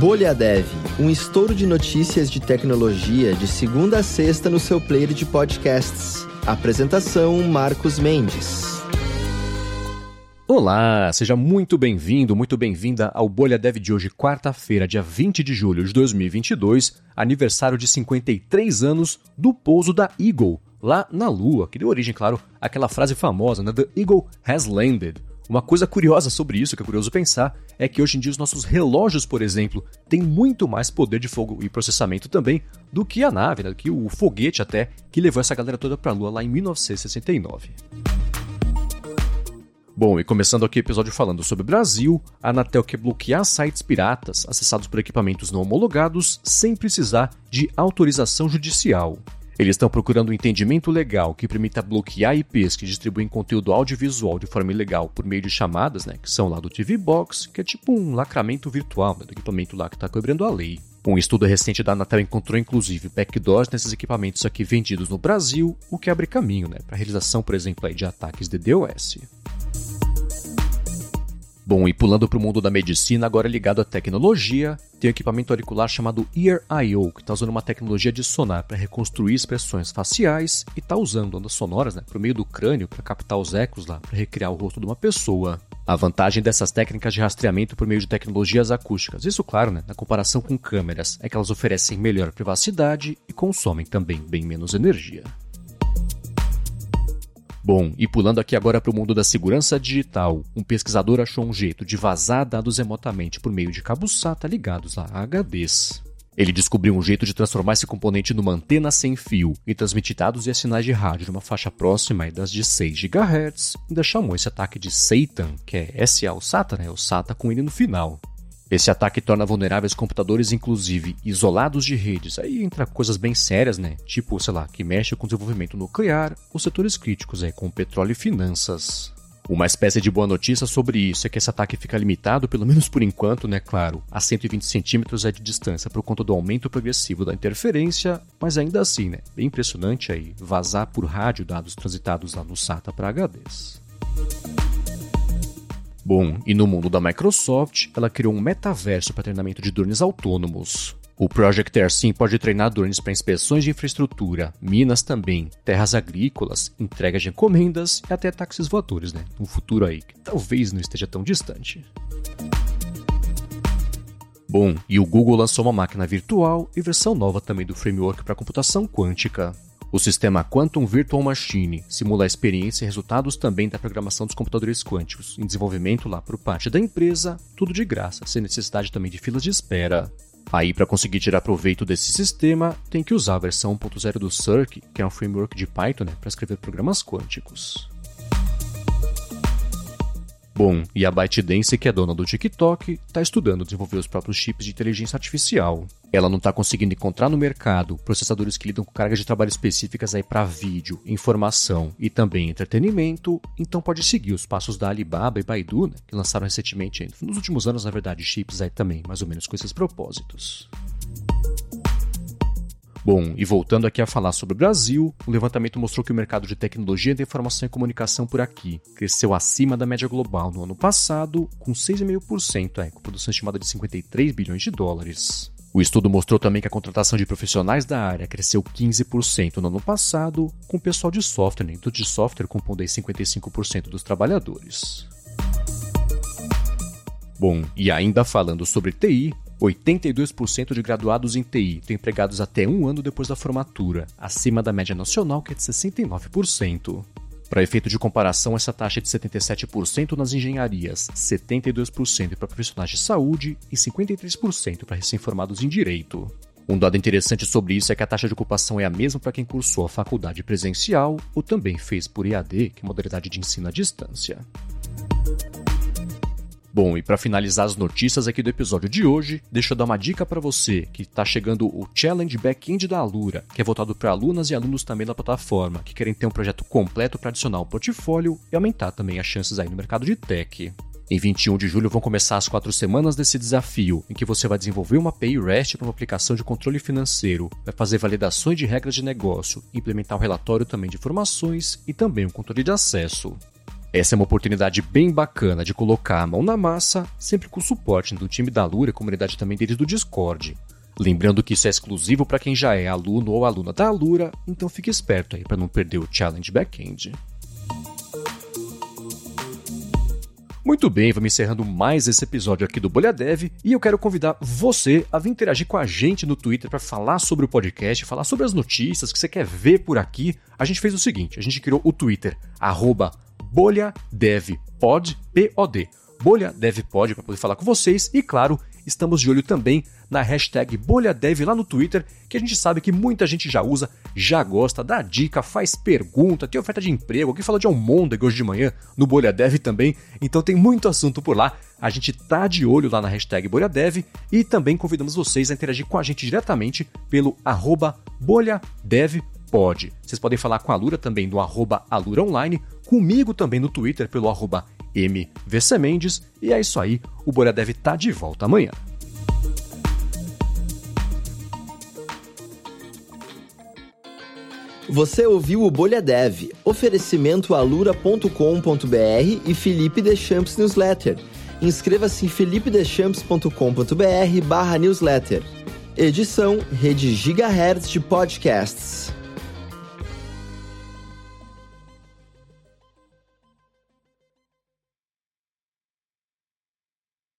Bolha Dev, um estouro de notícias de tecnologia de segunda a sexta no seu player de podcasts. Apresentação Marcos Mendes. Olá, seja muito bem-vindo, muito bem-vinda ao Bolha Dev de hoje, quarta-feira, dia 20 de julho de 2022, aniversário de 53 anos do pouso da Eagle, lá na Lua, que deu origem, claro, àquela frase famosa, né? The Eagle has landed. Uma coisa curiosa sobre isso, que é curioso pensar, é que hoje em dia os nossos relógios, por exemplo, têm muito mais poder de fogo e processamento também do que a nave, né, do que o foguete até, que levou essa galera toda para a Lua lá em 1969. Bom, e começando aqui o episódio falando sobre o Brasil, a Anatel quer bloquear sites piratas acessados por equipamentos não homologados sem precisar de autorização judicial. Eles estão procurando um entendimento legal que permita bloquear IPs que distribuem conteúdo audiovisual de forma ilegal por meio de chamadas, né, que são lá do TV Box, que é tipo um lacramento virtual né, do equipamento lá que está quebrando a lei. Um estudo recente da Anatel encontrou inclusive backdoors nesses equipamentos aqui vendidos no Brasil, o que abre caminho né, para a realização, por exemplo, aí, de ataques de DOS. Bom, e pulando para o mundo da medicina, agora ligado à tecnologia, tem um equipamento auricular chamado Ear.io, que está usando uma tecnologia de sonar para reconstruir expressões faciais e está usando ondas sonoras né, por meio do crânio para captar os ecos lá, para recriar o rosto de uma pessoa. A vantagem dessas técnicas de rastreamento por meio de tecnologias acústicas, isso claro, né, na comparação com câmeras, é que elas oferecem melhor privacidade e consomem também bem menos energia. Bom, e pulando aqui agora para o mundo da segurança digital, um pesquisador achou um jeito de vazar dados remotamente por meio de cabos SATA ligados a HDs. Ele descobriu um jeito de transformar esse componente numa antena sem fio e transmitir dados e sinais de rádio de uma faixa próxima das de 6 GHz, ainda chamou esse ataque de Satan, que é SA o SATA, né? O SATA com ele no final. Esse ataque torna vulneráveis computadores, inclusive isolados de redes. Aí entra coisas bem sérias, né? Tipo, sei lá, que mexe com desenvolvimento nuclear ou setores críticos, aí, como petróleo e finanças. Uma espécie de boa notícia sobre isso é que esse ataque fica limitado, pelo menos por enquanto, né, claro, a 120 centímetros é de distância por conta do aumento progressivo da interferência, mas ainda assim, né, bem impressionante aí vazar por rádio dados transitados lá no SATA para HDs. Bom, e no mundo da Microsoft, ela criou um metaverso para treinamento de drones autônomos. O Project AirSim pode treinar drones para inspeções de infraestrutura, minas também, terras agrícolas, entregas de encomendas e até táxis voadores, né? Um futuro aí que talvez não esteja tão distante. Bom, e o Google lançou uma máquina virtual e versão nova também do framework para computação quântica. O sistema Quantum Virtual Machine simula a experiência e resultados também da programação dos computadores quânticos, em desenvolvimento lá por parte da empresa, tudo de graça, sem necessidade também de filas de espera. Aí, para conseguir tirar proveito desse sistema, tem que usar a versão 1.0 do Circ, que é um framework de Python né, para escrever programas quânticos. Bom, e a ByteDance, que é dona do TikTok, está estudando desenvolver os próprios chips de inteligência artificial. Ela não está conseguindo encontrar no mercado processadores que lidam com cargas de trabalho específicas aí para vídeo, informação e também entretenimento, então pode seguir os passos da Alibaba e Baidu, né, que lançaram recentemente, nos últimos anos, na verdade, chips aí também, mais ou menos com esses propósitos. Bom, e voltando aqui a falar sobre o Brasil, o levantamento mostrou que o mercado de tecnologia de informação e comunicação por aqui cresceu acima da média global no ano passado, com 6,5%, é, com produção estimada de 53 bilhões de dólares. O estudo mostrou também que a contratação de profissionais da área cresceu 15% no ano passado, com o pessoal de software, né, de software compondo 55% dos trabalhadores. Bom, e ainda falando sobre TI, 82% de graduados em TI estão empregados até um ano depois da formatura, acima da média nacional, que é de 69%. Para efeito de comparação, essa taxa é de 77% nas engenharias, 72% para profissionais de saúde e 53% para recém-formados em direito. Um dado interessante sobre isso é que a taxa de ocupação é a mesma para quem cursou a faculdade presencial ou também fez por EAD, que é modalidade de ensino à distância. Bom, e para finalizar as notícias aqui do episódio de hoje, deixa eu dar uma dica para você que está chegando o Challenge Backend da Alura, que é voltado para alunas e alunos também da plataforma, que querem ter um projeto completo para adicionar ao portfólio e aumentar também as chances aí no mercado de tech. Em 21 de julho vão começar as quatro semanas desse desafio, em que você vai desenvolver uma API REST para uma aplicação de controle financeiro, vai fazer validações de regras de negócio, implementar um relatório também de informações e também um controle de acesso. Essa é uma oportunidade bem bacana de colocar a mão na massa, sempre com o suporte do time da Lura e comunidade também deles do Discord. Lembrando que isso é exclusivo para quem já é aluno ou aluna da Alura, então fique esperto aí para não perder o Challenge Backend. Muito bem, vamos encerrando mais esse episódio aqui do Bolha Dev e eu quero convidar você a vir interagir com a gente no Twitter para falar sobre o podcast, falar sobre as notícias que você quer ver por aqui. A gente fez o seguinte, a gente criou o Twitter, arroba bolhadevpod, P-O-D, bolhadevpod para poder falar com vocês. E, claro, estamos de olho também na hashtag BolhaDev lá no Twitter, que a gente sabe que muita gente já usa, já gosta, dá dica, faz pergunta, tem oferta de emprego, alguém fala de almôndega hoje de manhã no BolhaDev também, então tem muito assunto por lá. A gente tá de olho lá na hashtag BolhaDev e também convidamos vocês a interagir com a gente diretamente pelo arroba BolhaDevPod. Vocês podem falar com a Lura também no arroba AluraOnline, comigo também no Twitter pelo arroba MVCMendes, e é isso aí, o Bolha Dev tá de volta amanhã. Você ouviu o Bolha Dev, oferecimento alura.com.br e Felipe Deschamps Newsletter. Inscreva-se em felipedechamps.com.br barra newsletter. Edição Rede Gigahertz de Podcasts.